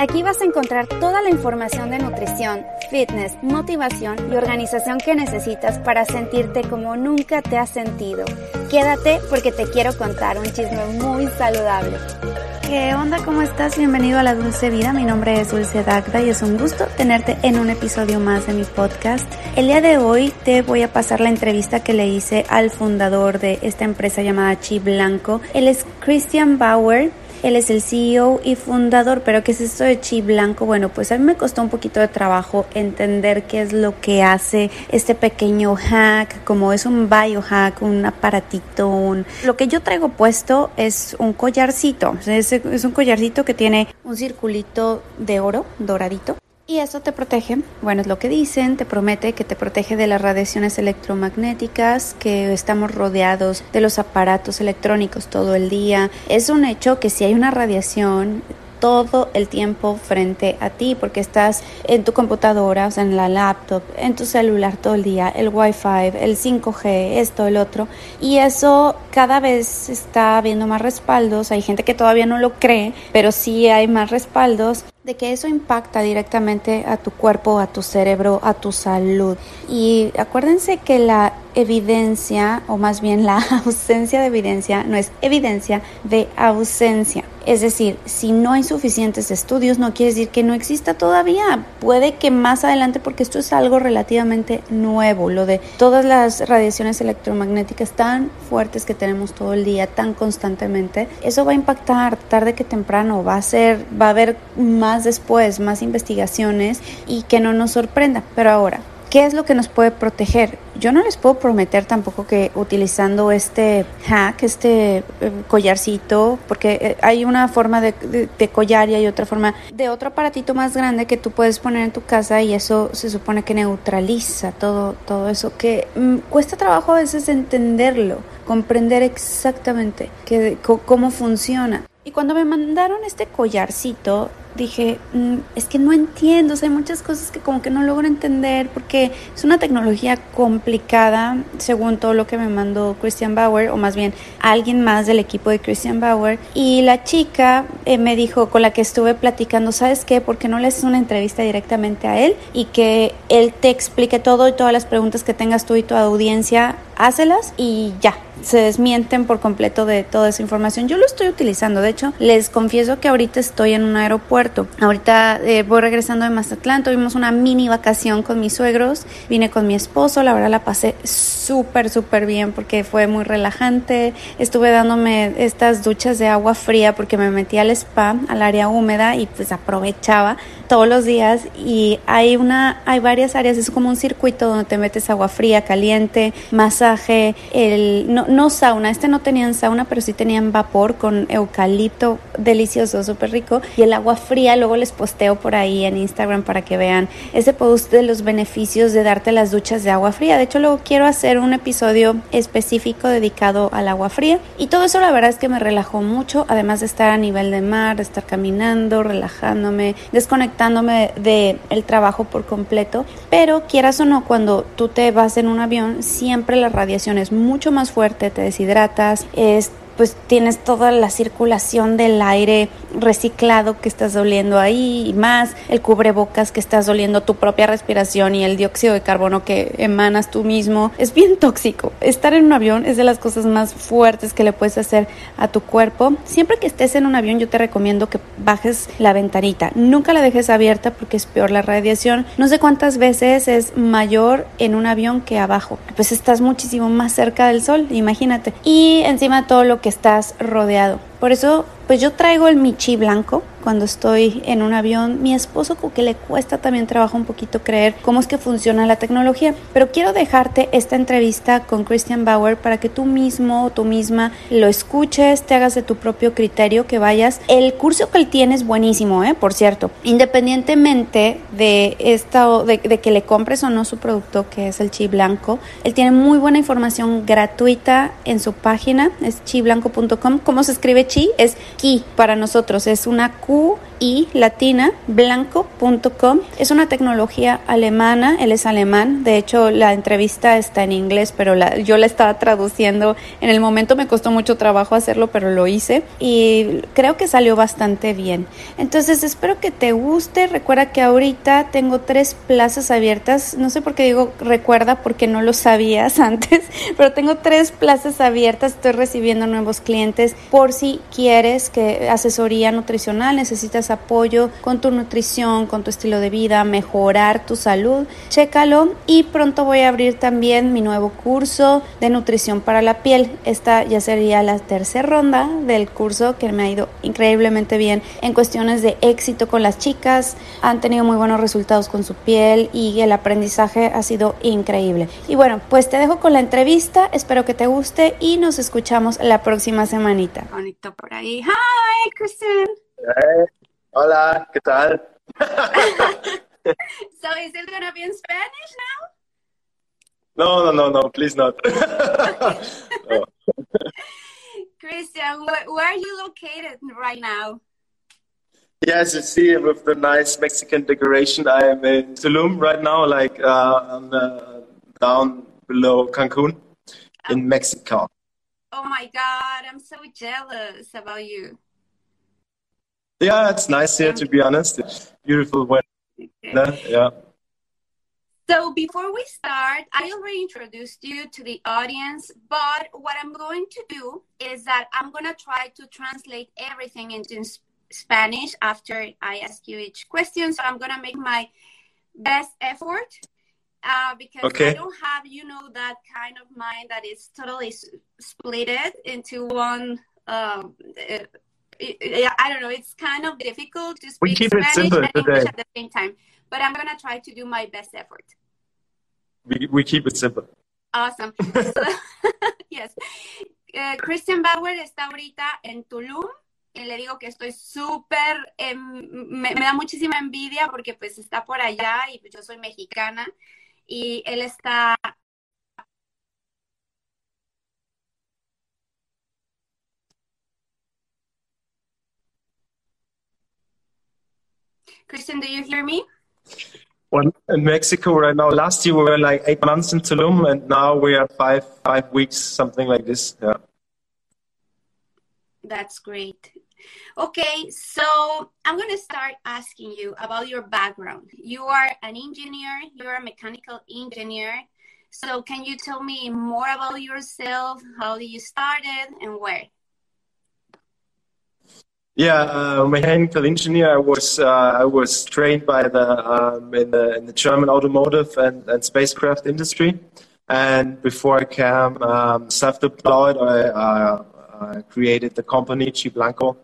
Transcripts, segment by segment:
Aquí vas a encontrar toda la información de nutrición, fitness, motivación y organización que necesitas para sentirte como nunca te has sentido. Quédate porque te quiero contar un chisme muy saludable. ¿Qué onda? ¿Cómo estás? Bienvenido a la Dulce Vida. Mi nombre es Dulce Dagda y es un gusto tenerte en un episodio más de mi podcast. El día de hoy te voy a pasar la entrevista que le hice al fundador de esta empresa llamada Chi Blanco. Él es Christian Bauer él es el CEO y fundador, pero ¿qué es esto de Chi Blanco? Bueno, pues a mí me costó un poquito de trabajo entender qué es lo que hace este pequeño hack, como es un biohack, un aparatito, un... Lo que yo traigo puesto es un collarcito, es, es un collarcito que tiene un circulito de oro doradito y eso te protege, bueno, es lo que dicen, te promete que te protege de las radiaciones electromagnéticas, que estamos rodeados de los aparatos electrónicos todo el día. Es un hecho que si hay una radiación, todo el tiempo frente a ti porque estás en tu computadora, o sea, en la laptop, en tu celular todo el día, el Wi-Fi, el 5G, esto, el otro. Y eso cada vez está habiendo más respaldos. Hay gente que todavía no lo cree, pero sí hay más respaldos de que eso impacta directamente a tu cuerpo, a tu cerebro, a tu salud. Y acuérdense que la evidencia, o más bien la ausencia de evidencia, no es evidencia de ausencia. Es decir, si no hay suficientes estudios, no quiere decir que no exista todavía. Puede que más adelante, porque esto es algo relativamente nuevo, lo de todas las radiaciones electromagnéticas tan fuertes que tenemos todo el día, tan constantemente, eso va a impactar tarde que temprano, va a ser, va a haber más después, más investigaciones y que no nos sorprenda. Pero ahora, ¿Qué es lo que nos puede proteger? Yo no les puedo prometer tampoco que utilizando este hack, este eh, collarcito, porque eh, hay una forma de, collar y hay otra forma de otro aparatito más grande que tú puedes poner en tu casa y eso se supone que neutraliza todo, todo eso, que mm, cuesta trabajo a veces entenderlo, comprender exactamente cómo funciona. Y cuando me mandaron este collarcito, dije, mm, es que no entiendo, o sea, hay muchas cosas que como que no logro entender porque es una tecnología complicada, según todo lo que me mandó Christian Bauer, o más bien alguien más del equipo de Christian Bauer. Y la chica eh, me dijo, con la que estuve platicando, ¿sabes qué? ¿Por qué no le haces una entrevista directamente a él y que él te explique todo y todas las preguntas que tengas tú y tu audiencia, hácelas y ya, se desmienten por completo de toda esa información. Yo lo estoy utilizando, de hecho, les confieso que ahorita estoy en un aeropuerto Ahorita eh, voy regresando de Mazatlán, tuvimos una mini vacación con mis suegros, vine con mi esposo, la verdad la pasé súper, súper bien porque fue muy relajante. Estuve dándome estas duchas de agua fría porque me metí al spa, al área húmeda y pues aprovechaba todos los días y hay una hay varias áreas es como un circuito donde te metes agua fría caliente masaje el no, no sauna este no tenían sauna pero sí tenían vapor con eucalipto delicioso súper rico y el agua fría luego les posteo por ahí en Instagram para que vean ese post de los beneficios de darte las duchas de agua fría. De hecho luego quiero hacer un episodio específico dedicado al agua fría y todo eso la verdad es que me relajó mucho además de estar a nivel de mar de estar caminando relajándome desconectando de del trabajo por completo, pero quieras o no, cuando tú te vas en un avión, siempre la radiación es mucho más fuerte, te deshidratas, es pues tienes toda la circulación del aire reciclado que estás oliendo ahí y más el cubrebocas que estás oliendo tu propia respiración y el dióxido de carbono que emanas tú mismo. Es bien tóxico. Estar en un avión es de las cosas más fuertes que le puedes hacer a tu cuerpo. Siempre que estés en un avión yo te recomiendo que bajes la ventanita. Nunca la dejes abierta porque es peor la radiación. No sé cuántas veces es mayor en un avión que abajo. Pues estás muchísimo más cerca del sol, imagínate. Y encima todo lo que estás rodeado. Por eso pues yo traigo el Michi blanco cuando estoy en un avión. Mi esposo como que le cuesta también trabajo un poquito creer cómo es que funciona la tecnología. Pero quiero dejarte esta entrevista con Christian Bauer para que tú mismo o tú misma lo escuches, te hagas de tu propio criterio, que vayas. El curso que él tiene es buenísimo, ¿eh? por cierto. Independientemente de, esta, de, de que le compres o no su producto, que es el chi blanco, él tiene muy buena información gratuita en su página, es chiblanco.com. ¿Cómo se escribe chi? Es para nosotros, es una Q I. Es una tecnología alemana, él es alemán, de hecho la entrevista está en inglés, pero la, yo la estaba traduciendo. En el momento me costó mucho trabajo hacerlo, pero lo hice y creo que salió bastante bien. Entonces espero que te guste. Recuerda que ahorita tengo tres plazas abiertas. No sé por qué digo recuerda porque no lo sabías antes, pero tengo tres plazas abiertas. Estoy recibiendo nuevos clientes por si quieres que asesoría nutricional, necesitas apoyo con tu nutrición, con tu estilo de vida, mejorar tu salud. Chécalo y pronto voy a abrir también mi nuevo curso de nutrición para la piel. Esta ya sería la tercera ronda del curso que me ha ido increíblemente bien en cuestiones de éxito con las chicas. Han tenido muy buenos resultados con su piel y el aprendizaje ha sido increíble. Y bueno, pues te dejo con la entrevista. Espero que te guste y nos escuchamos la próxima semanita. Bonito por ahí. Hi, Kristen. Hey. Hola, ¿qué tal? so is it going to be in Spanish now? No, no, no, no, please not. no. Christian, where, where, are you located right now? Yes, you see, with the nice Mexican decoration, I am in Tulum right now, like uh, on the, down below Cancun in Mexico. Oh my God, I'm so jealous about you. Yeah, it's nice here, to be honest. It's beautiful weather. Okay. Yeah. So before we start, I already introduced you to the audience, but what I'm going to do is that I'm going to try to translate everything into Spanish after I ask you each question. So I'm going to make my best effort uh, because okay. I don't have, you know, that kind of mind that is totally splitted into one. Um, uh, I don't know. It's kind of difficult to speak Spanish and English at the same time, but I'm gonna try to do my best effort. We, we keep it simple. Awesome. so, yes. Uh, Christian Bauer está ahorita en Tulum. Y le digo que estoy súper, eh, me, me, da muchísima envidia porque pues está por allá y yo soy mexicana y él está Christian, do you hear me? Well, in Mexico right now, last year we were like eight months in Tulum, and now we are five five weeks, something like this. Yeah. That's great. Okay, so I'm going to start asking you about your background. You are an engineer, you're a mechanical engineer. So, can you tell me more about yourself? How did you started and where? Yeah, uh, mechanical engineer. I was uh, I was trained by the um, in the in the German automotive and, and spacecraft industry, and before I came um, self-deployed, I uh, created the company QiBlanco.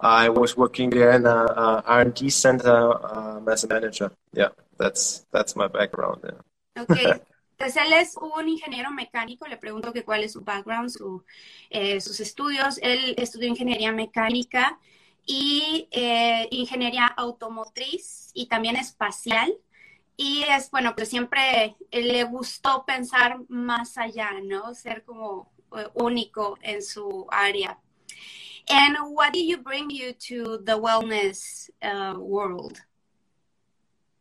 I was working there in a, a R&D center um, as a manager. Yeah, that's that's my background. Yeah. Okay. Pues él es un ingeniero mecánico, le pregunto que cuál es su background, su, eh, sus estudios. Él estudió ingeniería mecánica y eh, ingeniería automotriz y también espacial. Y es, bueno, pues siempre le gustó pensar más allá, ¿no? Ser como uh, único en su área. And what did you bring you to the wellness uh, world?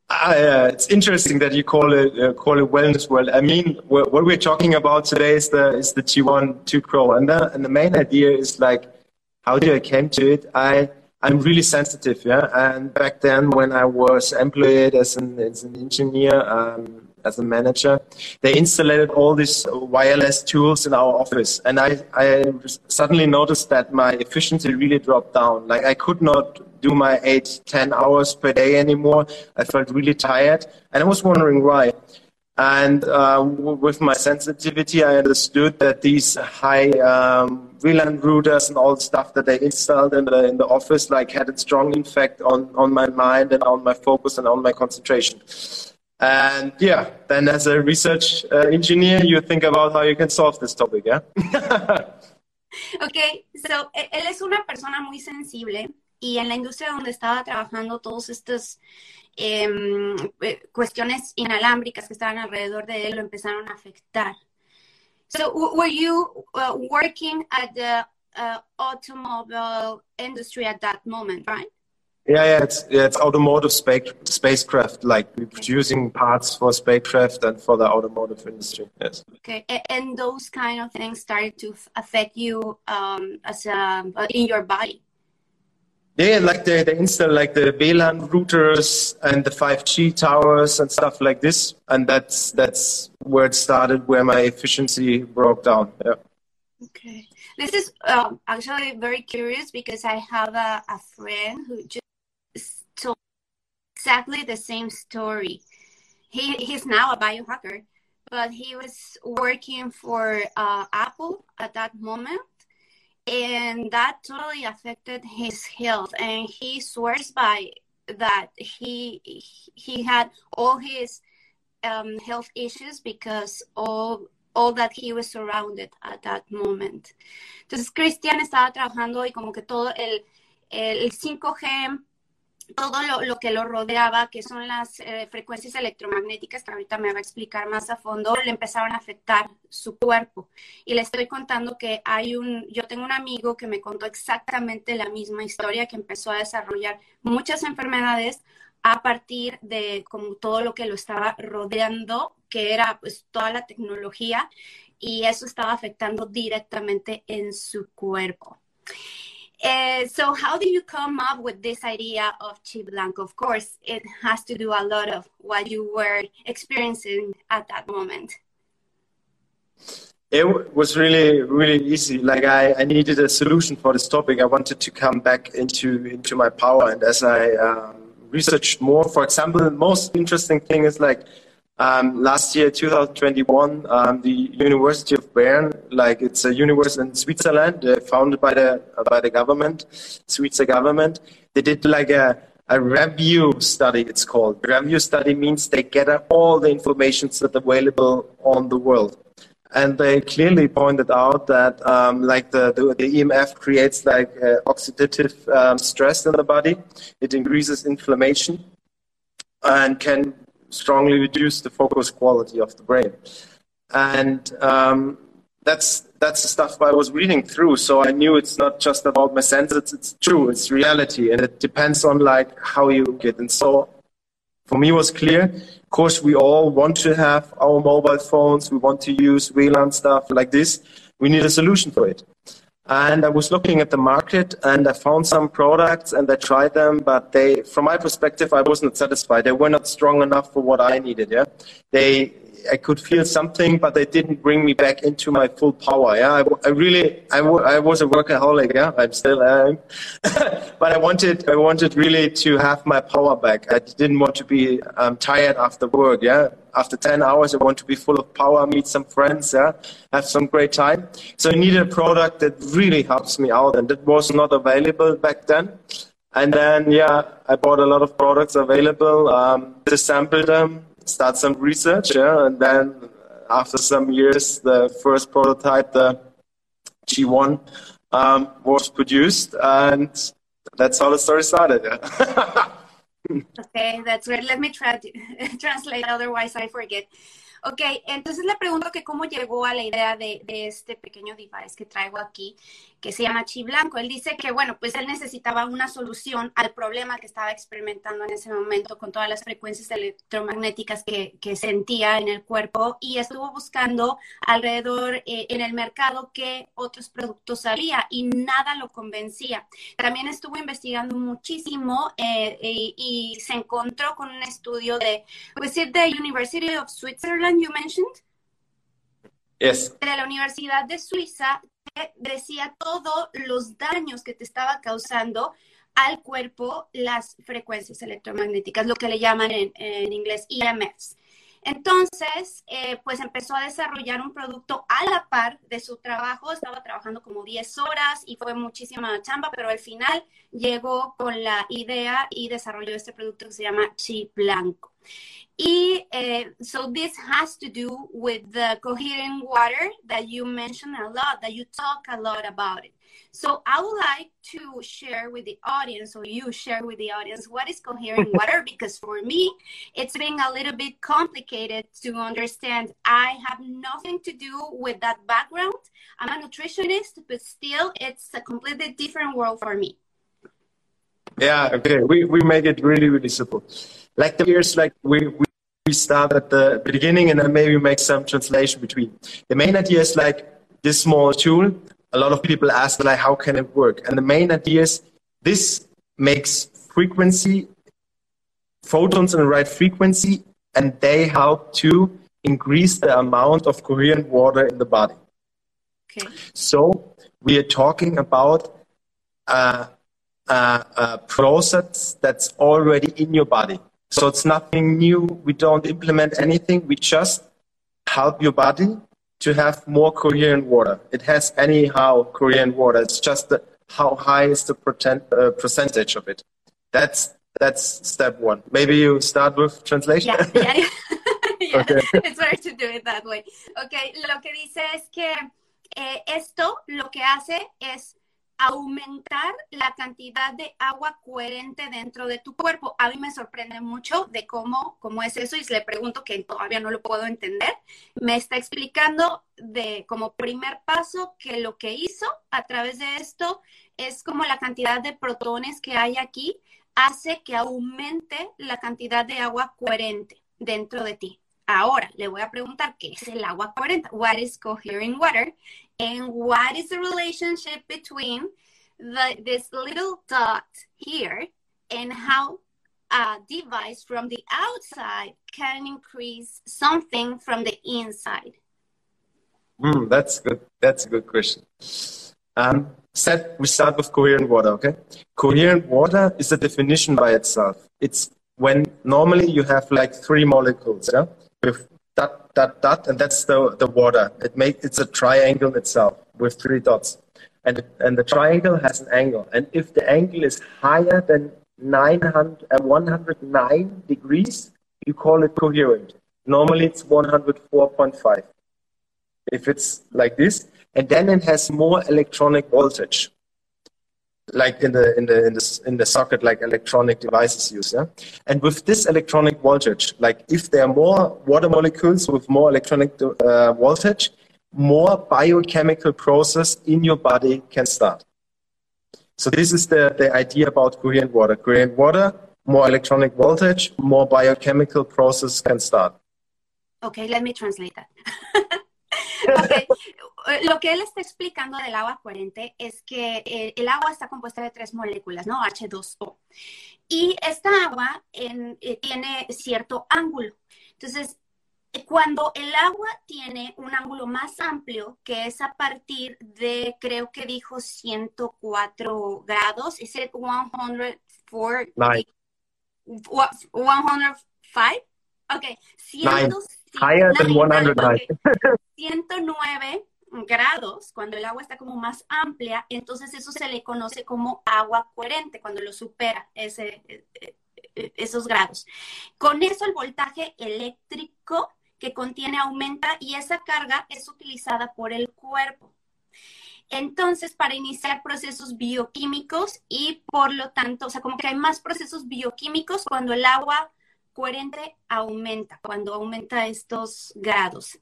Uh, it's interesting that you call it uh, call it wellness world. I mean, what, we're talking about today is the is the G1 2 Pro, and the, and the main idea is like, how do I came to it? I I'm really sensitive, yeah. And back then, when I was employed as an as an engineer, um, as a manager, they installed all these wireless tools in our office, and I I suddenly noticed that my efficiency really dropped down. Like I could not do my eight, ten hours per day anymore. I felt really tired, and I was wondering why. And uh, with my sensitivity, I understood that these high um, WLAN routers and all the stuff that they installed in the in the office like had a strong impact on on my mind and on my focus and on my concentration. And yeah, then as a research uh, engineer, you think about how you can solve this topic, yeah. okay, so él es una persona muy sensible y en la industria donde estaba trabajando todos estos eh, cuestiones inalámbricas que estaban alrededor de él lo empezaron a afectar. So, were you uh, working at the uh, automobile industry at that moment, right? Yeah, yeah, it's yeah, it's automotive space spacecraft. Like we're producing parts for spacecraft and for the automotive industry. Yes. Okay, and those kind of things started to affect you um, as a, uh, in your body. Yeah, like they, they install like the WLAN routers and the 5G towers and stuff like this, and that's that's where it started, where my efficiency broke down. Yeah. Okay, this is um, actually very curious because I have a, a friend who just told exactly the same story. He he's now a biohacker, but he was working for uh, Apple at that moment and that totally affected his health and he swears by that he he had all his um, health issues because all all that he was surrounded at that moment. Entonces Christian estaba trabajando y como que todo el, el 5G todo lo, que lo rodeaba, que son las eh, frecuencias electromagnéticas, que ahorita me va a explicar más a fondo, le empezaron a afectar su cuerpo. Y le estoy contando que hay un, yo tengo un amigo que me contó exactamente la misma historia, que empezó a desarrollar muchas enfermedades a partir de como todo lo que lo estaba rodeando, que era pues toda la tecnología, y eso estaba afectando directamente en su cuerpo. Uh, so how do you come up with this idea of QiBlanco? Of course, it has to do a lot of what you were experiencing at that moment. It was really, really easy. Like I, I needed a solution for this topic. I wanted to come back into into my power, and as I um, researched more, for example, the most interesting thing is like um, last year, 2021, um, the University of Bern, like it's a university in Switzerland, uh, founded by the uh, by the government, Swiss government. They did like a a review study. It's called review study means they gather all the information that's available on the world, and they clearly pointed out that um, like the, the, the EMF creates like uh, oxidative um, stress in the body. It increases inflammation and can strongly reduce the focus quality of the brain. And um, that's that's the stuff I was reading through. So I knew it's not just about my senses; it's, true, it's reality, and it depends on like how you get. And so for me, was clear. Of course, we all want to have our mobile phones. We want to use WLAN stuff like this. We need a solution for it. And I was looking at the market and I found some products and I tried them, but they, from my perspective, I wasn't satisfied. They were not strong enough for what I needed. Yeah, they, I could feel something, but they didn't bring me back into my full power. Yeah, I, I really, I, I was a workaholic. Yeah, I'm still am, but I wanted, I wanted really to have my power back. I didn't want to be um, tired after work. Yeah, after 10 hours, I want to be full of power, meet some friends, yeah, have some great time. So I needed a product that really helps me out, and that was not available back then. And then, yeah, I bought a lot of products available, um, disassembled them, start some research, yeah, and then after some years, the first prototype, the G1, um, was produced, and that's how the story started. Yeah. okay, that's great. Let me try to translate, otherwise I forget. Ok, entonces le pregunto que cómo llegó a la idea de, de, este pequeño device que traigo aquí, que se llama Chi Blanco. Él dice que, bueno, pues él necesitaba una solución al problema que estaba experimentando en ese momento con todas las frecuencias electromagnéticas que, que sentía en el cuerpo y estuvo buscando alrededor eh, en el mercado qué otros productos había y nada lo convencía. También estuvo investigando muchísimo eh, y, y, se encontró con un estudio de, pues, de University of Switzerland you mentioned? Yes. De la Universidad de Suiza decía todos los daños que te estaba causando al cuerpo las frecuencias electromagnéticas, lo que le llaman en, en inglés EMFs. Entonces, eh, pues empezó a desarrollar un producto a la par de su trabajo. Estaba trabajando como 10 horas y fue muchísima chamba, pero al final llegó con la idea y desarrolló este producto que se llama Chi Blanco. Uh, so this has to do with the coherent water that you mentioned a lot, that you talk a lot about it. So I would like to share with the audience, or you share with the audience, what is coherent water? Because for me, it's been a little bit complicated to understand. I have nothing to do with that background. I'm a nutritionist, but still, it's a completely different world for me. Yeah, okay. We, we make it really, really simple. Like the years, like we, we, we start at the beginning and then maybe make some translation between. The main idea is like this small tool. A lot of people ask like, how can it work? And the main idea is this makes frequency, photons in the right frequency, and they help to increase the amount of coherent water in the body. Okay. So we are talking about a, a, a process that's already in your body. So it's nothing new. We don't implement anything. We just help your body to have more coherent water. It has anyhow coherent water. It's just the, how high is the pretend, uh, percentage of it. That's that's step one. Maybe you start with translation. Yeah, yeah. Okay. It's better to do it that way. Okay, lo que dice es que eh, esto lo que hace es aumentar la cantidad de agua coherente dentro de tu cuerpo. A mí me sorprende mucho de cómo, cómo es eso y le pregunto que todavía no lo puedo entender. Me está explicando de como primer paso que lo que hizo a través de esto es como la cantidad de protones que hay aquí hace que aumente la cantidad de agua coherente dentro de ti. Ahora le voy a preguntar qué es el agua coherente. What is coherent water? And what is the relationship between the, this little dot here and how a device from the outside can increase something from the inside? Mm, that's good. That's a good question. Um, set, we start with coherent water, okay? Coherent water is a definition by itself. It's when normally you have like three molecules, yeah? With dot, dot, dot, and that's the, the water. It make, it's a triangle itself with three dots. And, and the triangle has an angle. And if the angle is higher than 900, uh, 109 degrees, you call it coherent. Normally it's 104.5. If it's like this, and then it has more electronic voltage like in the in the in the in the socket like electronic devices use yeah? And with this electronic voltage like if there are more water molecules with more electronic uh, voltage more biochemical process in your body can start. So this is the the idea about coherent water. Coherent water more electronic voltage more biochemical process can start. Okay let me translate that okay Eh, lo que él está explicando del agua coherente es que eh, el agua está compuesta de tres moléculas, ¿no? H2O. Y esta agua eh, tiene cierto ángulo. Entonces, cuando el agua tiene un ángulo más amplio, que es a partir de, creo que dijo 104 grados, ¿es it 104? 105? Ok, 109. 109 grados, cuando el agua está como más amplia, entonces eso se le conoce como agua coherente, cuando lo supera ese, eh, eh, esos grados. Con eso el voltaje eléctrico que contiene aumenta y esa carga es utilizada por el cuerpo. Entonces, para iniciar procesos bioquímicos y por lo tanto, o sea, como que hay más procesos bioquímicos cuando el agua coherente aumenta, cuando aumenta estos grados.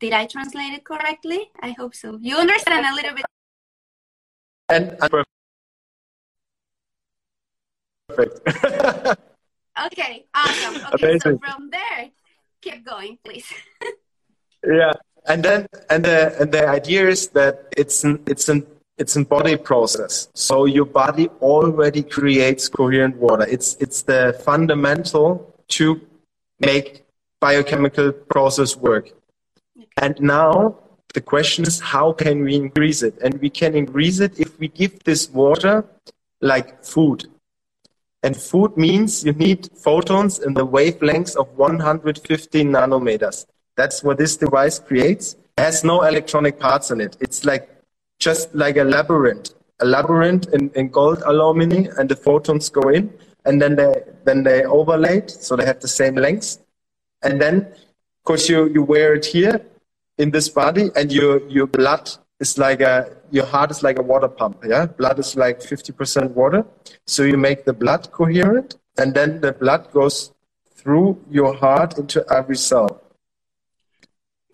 did I translate it correctly? I hope so. You understand a little bit. And perfect. okay, awesome. Okay, Amazing. so from there, keep going, please. yeah, and then and the and the idea is that it's an it's an it's a body process. So your body already creates coherent water. It's it's the fundamental to make biochemical process work. And now the question is how can we increase it? And we can increase it if we give this water like food. And food means you need photons in the wavelengths of 115 nanometers. That's what this device creates. It has no electronic parts in it. It's like just like a labyrinth, a labyrinth in, in gold aluminium, and the photons go in, and then they then they overlaid, so they have the same length. And then, of course, you you wear it here, in this body and your your blood is like a your heart is like a water pump yeah? Blood is like 50% water. So you make the blood coherent and then the blood goes through your heart into every cell.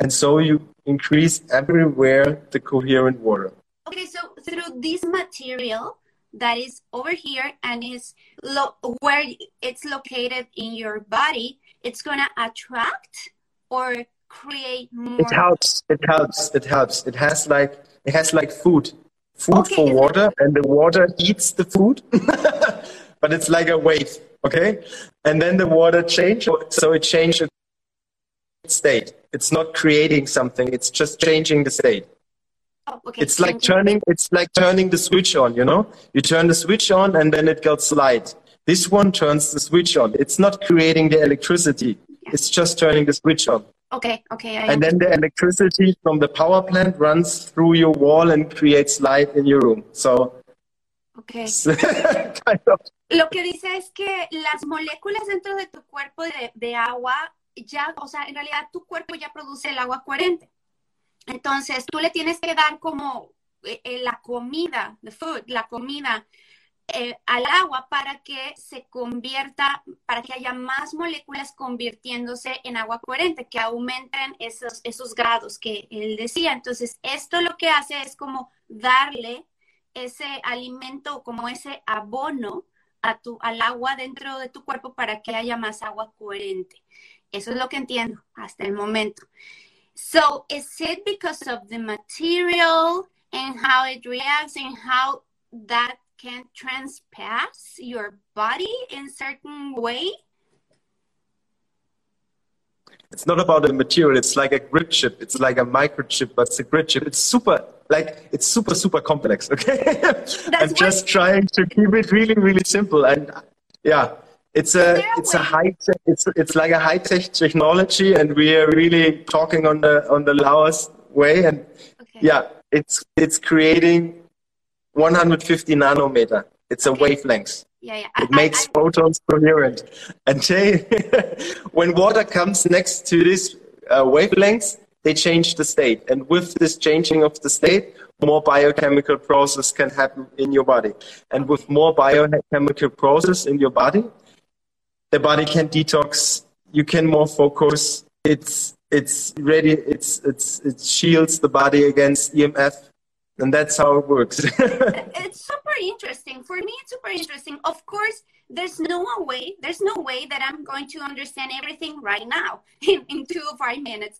And so you increase everywhere the coherent water okay so through this material that is over here and is lo- where it's located in your body, it's gonna attract or create more. It helps. It helps. It helps. It has like it has like food, food Okay, for water, and the water eats the food. but it's like a wave, okay? And then the water changes, so it changes state. It's not creating something. It's just changing the state. Oh, okay, It's like turning. It's like turning the switch on. You know, you turn the switch on, and then it gets light. This one turns the switch on. It's not creating the electricity. It's just turning the switch on. Okay, okay, I And then the electricity from the power plant runs through your wall and creates light in your room. So okay. Lo que dice es que las moléculas dentro de tu cuerpo de, de agua ya, o sea, en realidad tu cuerpo ya produce el agua coherente. Entonces, tú le tienes que dar como eh, eh, la comida, the food, la comida eh, al agua para que se convierta, para que haya más moléculas convirtiéndose en agua coherente, que aumenten esos, esos grados que él decía. Entonces, esto lo que hace es como darle ese alimento, como ese abono a tu, al agua dentro de tu cuerpo para que haya más agua coherente. Eso es lo que entiendo hasta el momento. So, is it because of the material and how it reacts and how that can transpass your body in certain way? it's not about the material. It's like a grid chip. It's like a microchip, but it's a grid chip. It's super like it's super super complex. Okay, I'm just trying to keep it really really simple. And yeah, it's a it's a high tech. It's it's like a high tech technology, and we are really talking on the on the lowest way. And Okay. yeah, it's it's creating 150 nanometer. It's a wavelength. Yeah, yeah. It I- makes I- photons coherent. And they, when water comes next to this uh, wavelengths, they change the state. And with this changing of the state, more biochemical process can happen in your body. And with more biochemical process in your body, the body can detox. You can more focus. It's it's ready. It's it's it shields the body against EMF, and that's how it works. it's super interesting. For me, it's super interesting. Of course, there's no way, there's no way that I'm going to understand everything right now in, in two or five minutes.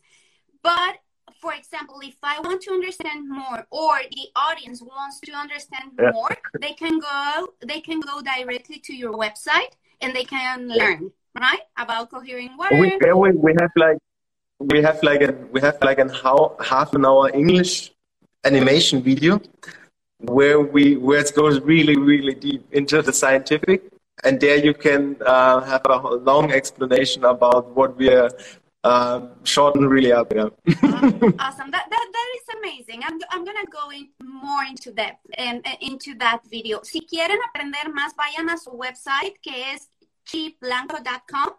But for example, if I want to understand more or the audience wants to understand Yeah. more, they can go they can go directly to your website and they can learn, right? About coherent water. we, yeah, we, we have like we have like a we have like an how half an hour English animation video where we where it goes really really deep into the scientific and there you can uh, have a long explanation about what we are um, short and really up yeah. awesome that, that that is amazing i'm, I'm gonna go in more into depth and uh, into that video si quieren aprender más vayan a su website que es chipblanco.com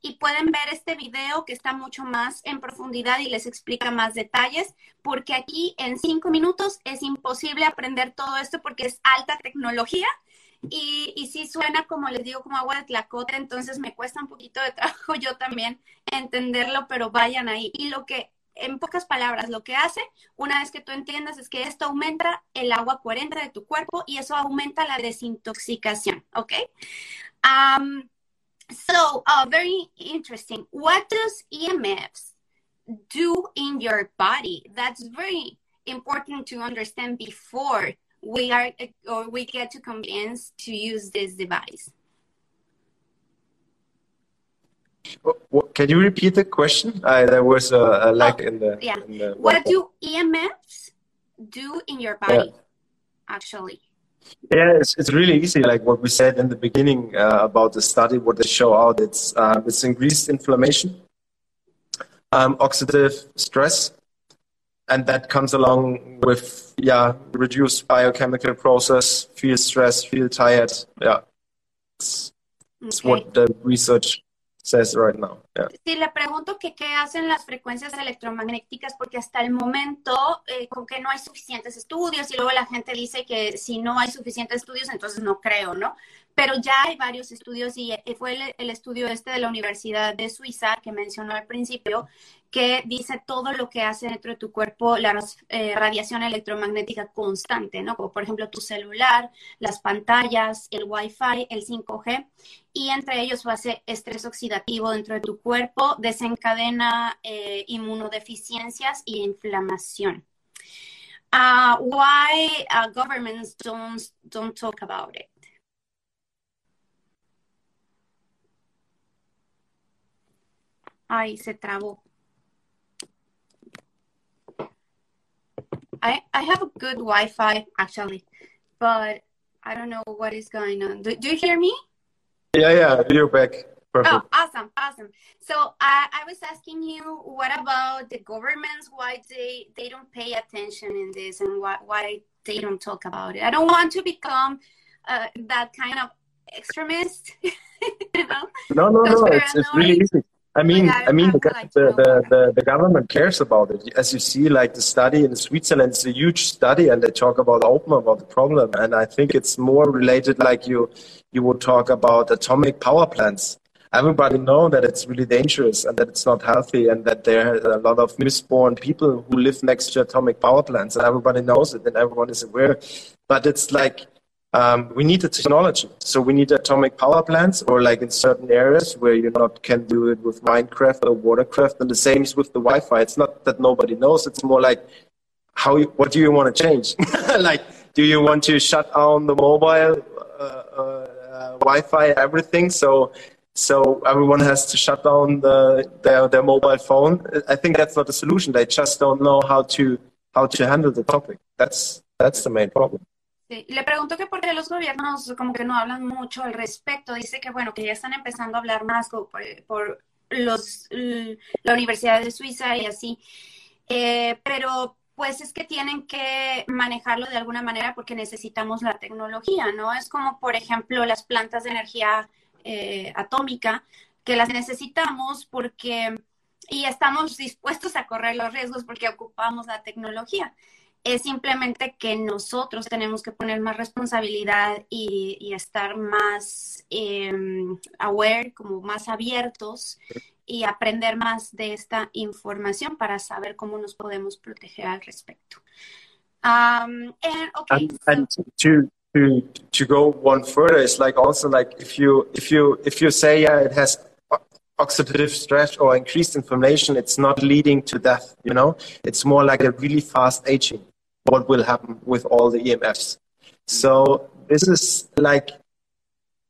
y pueden ver este video que está mucho más en profundidad y les explica más detalles porque aquí en cinco minutos es imposible aprender todo esto porque es alta tecnología y, y sí suena, como les digo, como agua de tlacote, entonces me cuesta un poquito de trabajo yo también entenderlo, pero vayan ahí. Y lo que, en pocas palabras, lo que hace, una vez que tú entiendas, es que esto aumenta el agua coherente de tu cuerpo y eso aumenta la desintoxicación, ¿ok? Um, so, uh, very interesting. What does EMFs do in your body? That's very important to understand before we are or we get to convince to use this device. Can you repeat the question? There was a, a lag in the. Oh, Yeah. in the What do EMFs do in your body? Actually, Yeah, it's, it's really easy. Like what we said in the beginning uh, about the study, what they show out, it's uh, it's increased inflammation, um, oxidative stress, and that comes along with yeah reduced biochemical process, feel stressed, feel tired. Yeah, it's, it's Okay. what the research says le pregunto que qué hacen las frecuencias electromagnéticas, porque hasta el momento eh, como que no hay suficientes estudios y luego la gente dice que si no hay suficientes estudios, entonces no creo, ¿no? Pero ya hay varios estudios y eh, fue el estudio este de la Universidad de Suiza que mencionó al principio, que dice todo lo que hace dentro de tu cuerpo la eh, radiación electromagnética constante, ¿no? Como por ejemplo tu celular, las pantallas, el Wi-Fi, el 5G, y entre ellos hace estrés oxidativo dentro de tu cuerpo, desencadena eh, inmunodeficiencias y inflamación. Uh, why uh, governments don't, don't talk about it? Ay, se trabó. I, I have a good Wi-Fi actually, but I don't know what is going on. Do, do you hear me? Yeah, yeah, you're back. Perfect. Oh, awesome, awesome. So I, I was asking you, what about the governments? Why they they don't pay attention in this, and why why they don't talk about it? I don't want to become uh, that kind of extremist. you know? No, no, no. It's, it's really easy. I mean, I, I, mean, the, like the, the, the, the, government cares about it. As you see, like the study in Switzerland is a huge study, and they talk about open about the problem. And I think it's more related, like you you would talk about atomic power plants. Everybody know that it's really dangerous and that it's not healthy, and that there are a lot of misborn people who live next to atomic power plants, and everybody knows it, and everyone is aware. But it's like um, we need the technology. So we need atomic power plants, or like in certain areas where you not can do it with Minecraft or watercraft. And the same is with the Wi-Fi. It's not that nobody knows. It's more like how. You, what do you want to change? like, do you want to shut down the mobile uh, uh, Wi-Fi, everything? So. So everyone has to shut down the, their, their mobile phone. I think that's not the solution. They just don't know how to how to handle the topic. That's that's the main problem. Le pregunto que por qué los gobiernos como que no hablan mucho al respecto. Dice que bueno, que ya están empezando a hablar más por, los, la Universidad de Suiza y así. Eh, pero pues es que tienen que manejarlo de alguna manera porque necesitamos la tecnología, ¿no? Es como, por ejemplo, las plantas de energía eh, atómica, que las necesitamos porque, y estamos dispuestos a correr los riesgos porque ocupamos la tecnología es simplemente que nosotros tenemos que poner más responsabilidad y, estar más em, aware, como más abiertos y aprender más de esta información para saber cómo nos podemos proteger al respecto. Um, and, okay, and, to, to, to go one further, it's like also like if you if you if you say yeah, it has oxidative stress or increased inflammation, it's not leading to death. You know, it's more like a really fast aging what will happen with all the EMFs. So this is like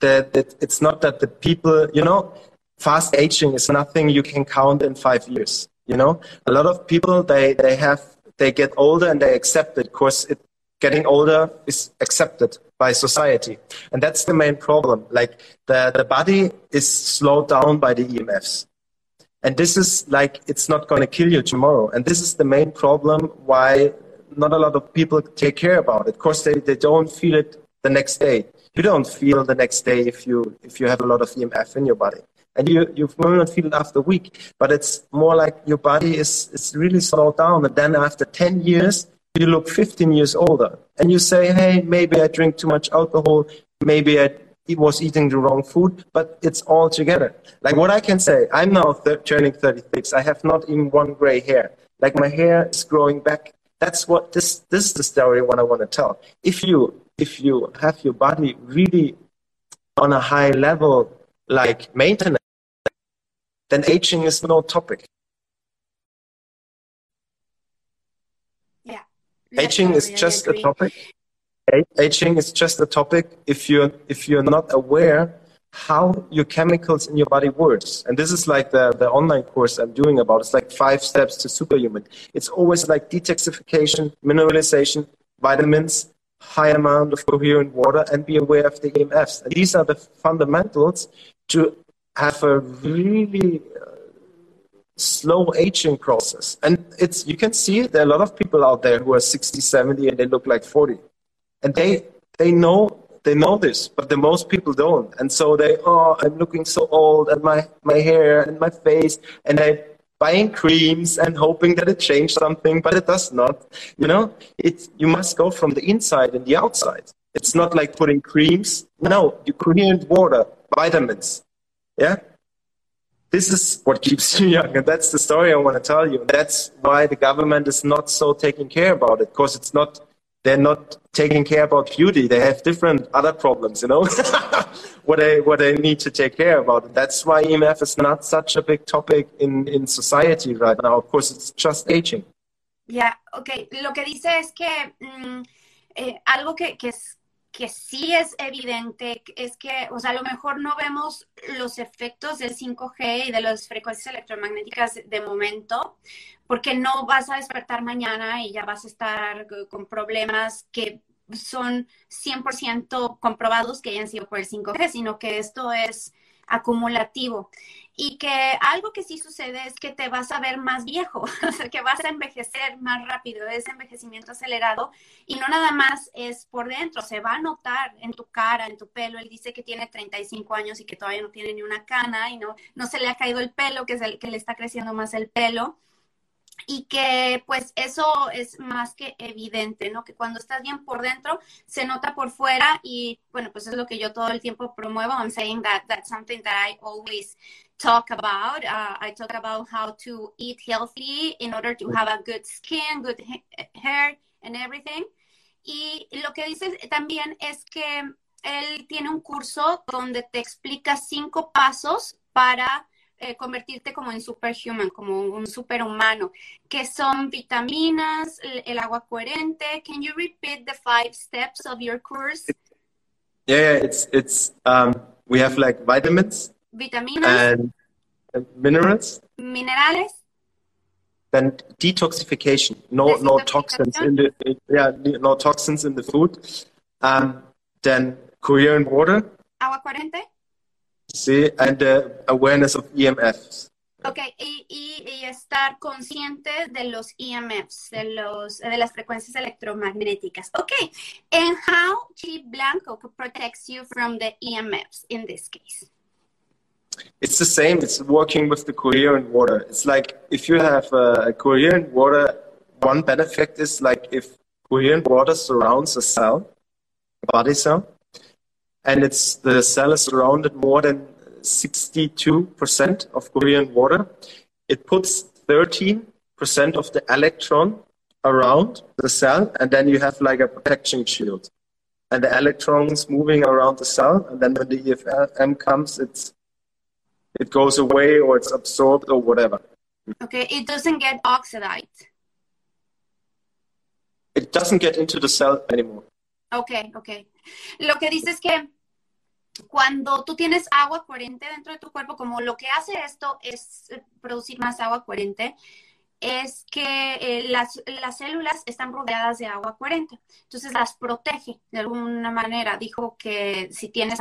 that. It's not that the people, you know, fast aging is nothing you can count in five years. You know, a lot of people they they have they get older and they accept it. Of course, it, getting older is accepted by society, and that's the main problem. Like the the body is slowed down by the EMFs. And this is like, it's not going to kill you tomorrow. And this is the main problem why not a lot of people take care about it. Of course, they, they don't feel it the next day. You don't feel the next day if you if you have a lot of EMF in your body, and you you will not feel it after a week. But it's more like your body is is really slowed down, and then after ten years, you look 15 years older, and you say, hey, maybe I drink too much alcohol, maybe I was eating the wrong food, but it's all together. Like what I can say, I'm now th- turning 36. I have not even one gray hair. Like my hair is growing back that's what this this is the story what I want to tell. If you if you have your body really on a high level like maintenance, then aging is no topic. Yeah. Aging is just a topic. Aging is just a topic if you're if you're not aware how your chemicals in your body works. And this is like the, the online course I'm doing about. It's like five steps to superhuman. It's always like detoxification, mineralization, vitamins, high amount of coherent water, and be aware of the EMFs. And these are the fundamentals to have a really uh, slow aging process. And it's you can see there are a lot of people out there who are 60, 70, and they look like 40. And they they know they know this, but the most people don't. And so they, oh, I'm looking so old, and my, my hair and my face, and they buying creams and hoping that it changes something, but it does not. You know, it you must go from the inside and the outside. It's not like putting creams. No, you coherent water, vitamins. Yeah, this is what keeps you young. And that's the story I want to tell you. That's why the government is not so taking care about it because it's not, they're not taking care about beauty. They have different other problems, you know, what they, what they need to take care about. That's why EMF is not such a big topic in, in society right now. Of course, it's just aging. Yeah, okay. Lo que dice es que mm, eh, algo que, que, es, que sí es evidente es que, o sea, a lo mejor no vemos los efectos del 5G y de las frecuencias electromagnéticas de momento, porque no vas a despertar mañana y ya vas a estar con problemas que son 100% comprobados que hayan sido por el 5G, sino que esto es acumulativo y que algo que sí sucede es que te vas a ver más viejo, o sea, que vas a envejecer más rápido, es envejecimiento acelerado y no nada más es por dentro, se va a notar en tu cara, en tu pelo. Él dice que tiene 35 años y que todavía no tiene ni una cana y no, no se le ha caído el pelo, que es el que le está creciendo más el pelo y que pues eso es más que evidente, ¿no? Que cuando estás bien por dentro se nota por fuera y bueno, pues es lo que yo todo el tiempo promuevo. I'm saying that that's something that I always talk about. Uh, I talk about how to eat healthy in order to have a good skin, good hair and everything. Y lo que dice también es que él tiene un curso donde te explica cinco pasos para eh, convertirte como en superhuman, como un superhumano, que son vitaminas, el, el, agua coherente. Can you repeat the five steps of your course? Yeah, yeah it's it's um, we have like vitamins, vitaminas, and, and minerals, minerales. Then detoxification, no no toxins in the yeah no toxins in the food. Um, then coherent water. Agua coherente. Sí, and the awareness of EMFs. Ok, y, y, y, estar consciente de los EMFs, de, los, de las frecuencias electromagnéticas. Ok, and how QiBlanco protects you from the EMFs in this case? It's the same. It's working with the coherent water. It's like if you have a coherent water, one benefit is like if coherent water surrounds a cell, a body cell, and it's the cell is surrounded more than 62% of coherent water. It puts 13% of the electron around the cell, and then you have like a protection shield. And the electrons moving around the cell, and then when the EFM comes, it's it goes away or it's absorbed or whatever. Okay, it doesn't get oxidized. It doesn't get into the cell anymore. Okay, okay. Lo que dices que cuando tú tienes agua coherente dentro de tu cuerpo, como lo que hace esto es eh, producir más agua coherente, es que eh, las, las, células están rodeadas de agua coherente. Entonces las protege de alguna manera. Dijo que si tienes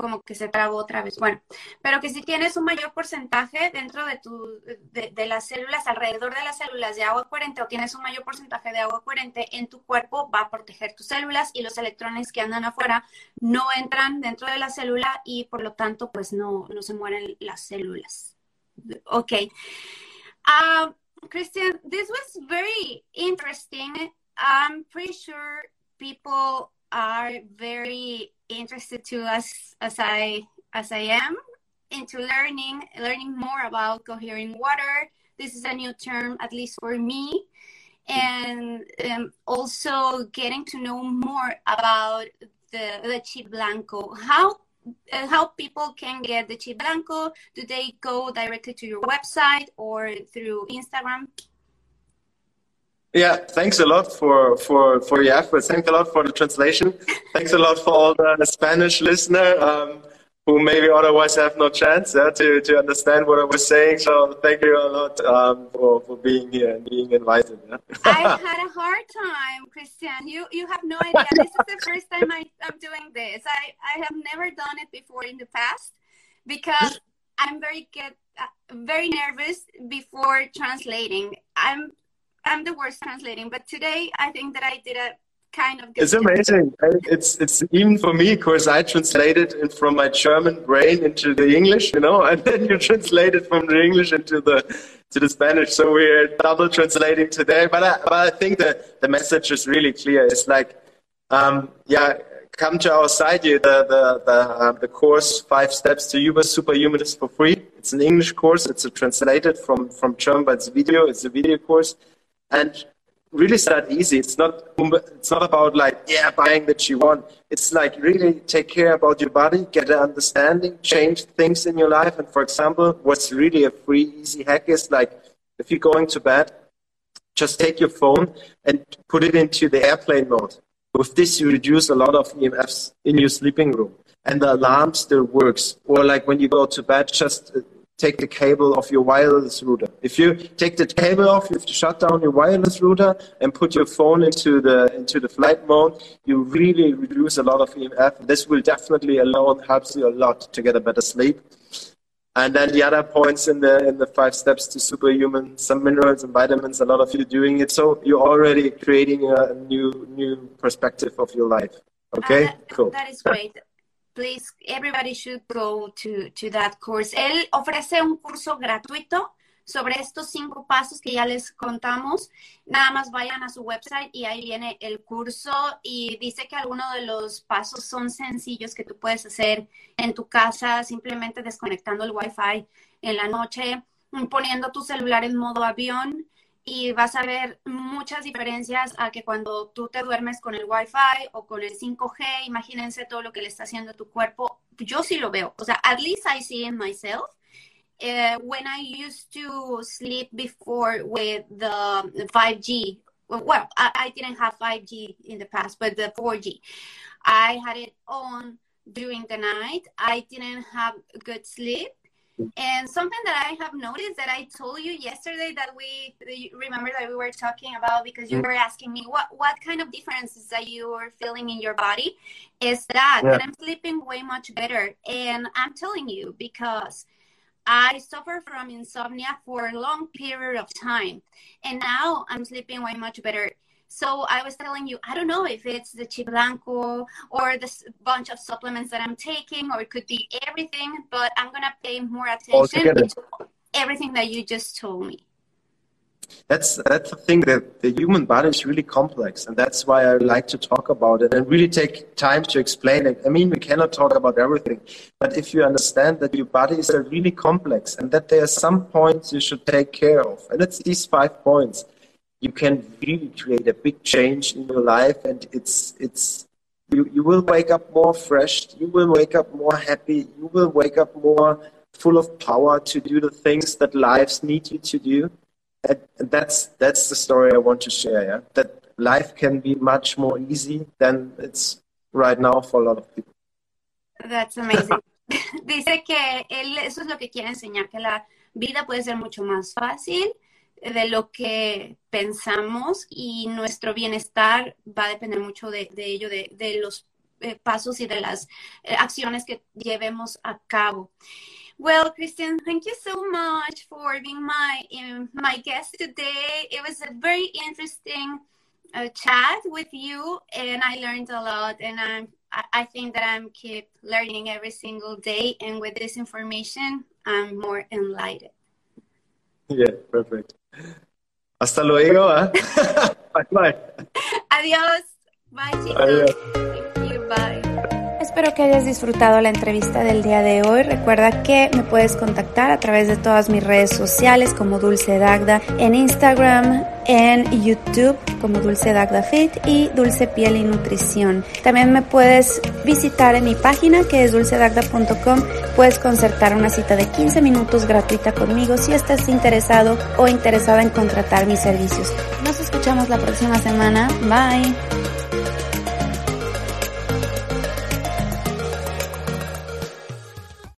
como que se trabó otra vez. Bueno, pero que si tienes un mayor porcentaje dentro de, tu, de, las células, alrededor de las células de agua coherente o tienes un mayor porcentaje de agua coherente en tu cuerpo, va a proteger tus células y los electrones que andan afuera no entran dentro de la célula y por lo tanto pues no, no se mueren las células. Ok. Uh, Christian, this was very interesting. I'm pretty sure people are very interested to as as I as I am into learning learning more about coherent water. This is a new term, at least for me, and um, also getting to know more about the the QiBlanco. How uh, how people can get the QiBlanco? Do they go directly to your website or through Instagram? Yeah, thanks a lot for, for, for your efforts. Thanks a lot for the translation. thanks a lot for all the Spanish listener um, who maybe otherwise have no chance uh, to, to understand what I was saying. So thank you a lot um, for, for being here and being invited. Yeah? I had a hard time, Christian. You you have no idea. This is the first time I, I'm doing this. I, I have never done it before in the past because I'm very get uh, very nervous before translating. I'm I'm the worst translating, but today I think that I did a kind of. it's amazing. It's it's even for me, because I translated it from my German brain into the English, you know, and then you translate it from the English into the to the Spanish, so we're double translating today. But I, but I think that the message is really clear. It's like, um, yeah, come to our site. You, the the the, uh, the course Five Steps to Uber Superhuman is for free. It's an English course. It's a translated from from German, but it's video. It's a video course, and really start easy. It's not it's not about like yeah buying that you want. It's like really take care about your body, get an understanding, change things in your life. And for example, what's really a free easy hack is like if you're going to bed, just take your phone and put it into the airplane mode. With this, you reduce a lot of EMFs in your sleeping room, and the alarm still works. Or like when you go to bed, just uh, take the cable of your wireless router. If you take the cable off, you have to shut down your wireless router and put your phone into the into the flight mode. You really reduce a lot of EMF. This will definitely alone helps you a lot to get a better sleep. And then the other points in the in the five steps to superhuman, some minerals and vitamins. A lot of you doing it, so you're already creating a new new perspective of your life. Okay, uh, cool. That is great. Please, everybody should go to, to that course. Él ofrece un curso gratuito sobre estos cinco pasos que ya les contamos. Nada más vayan a su website y ahí viene el curso y dice que algunos de los pasos son sencillos que tú puedes hacer en tu casa, simplemente desconectando el wifi en la noche, poniendo tu celular en modo avión y vas a ver muchas diferencias a que cuando tú te duermes con el Wi-Fi o con el 5G, imagínense todo lo que le está haciendo a tu cuerpo. Yo sí lo veo. O sea, at least I see it myself. Uh, when I used to sleep before with the 5G, well, I, I didn't have 5G in the past, but the 4G, I had it on during the night. I didn't have good sleep and something that I have noticed that I told you yesterday that we remember that we were talking about because you mm. were asking me what what kind of differences that you are feeling in your body is that yeah. I'm sleeping way much better. And I'm telling you because I suffer from insomnia for a long period of time. And now I'm sleeping way much better. So I was telling you, I don't know if it's the QiBlanco or this bunch of supplements that I'm taking, or it could be everything, but I'm going to pay more attention to everything that you just told me. That's that's the thing that the human body is really complex, and that's why I like to talk about it and really take time to explain it. I mean, we cannot talk about everything, but if you understand that your bodies are really complex and that there are some points you should take care of, and it's these five points you can really create a big change in your life and it's it's you, you will wake up more fresh you will wake up more happy you will wake up more full of power to do the things that lives need you to do. And, that's that's the story i want to share yeah? That life can be much more easy than it's right now for a lot of people. That's amazing. Dice que él eso es lo que quiere enseñar que la vida puede ser mucho más fácil de lo que pensamos y nuestro bienestar va a depender mucho de, ello, de, los eh, pasos y de las eh, acciones que llevemos a cabo. Well, Christian, thank you so much for being my um, my guest today. It was a very interesting uh, chat with you, and I learned a lot. And I'm I think that I'm keep learning every single day. And with this information, I'm more enlightened. Yeah, perfect. Hasta luego. ¿eh? bye, bye. Adiós. Bye, chicos. Adiós. Thank you. Bye. Espero que hayas disfrutado la entrevista del día de hoy. Recuerda que me puedes contactar a través de todas mis redes sociales como Dulce Dagda en Instagram, en YouTube como Dulce Dagda Fit y Dulce Piel y Nutrición. También me puedes visitar en mi página que es dulcedagda.com. Puedes concertar una cita de 15 minutos gratuita conmigo si estás interesado o interesada en contratar mis servicios. Nos escuchamos la próxima semana. Bye.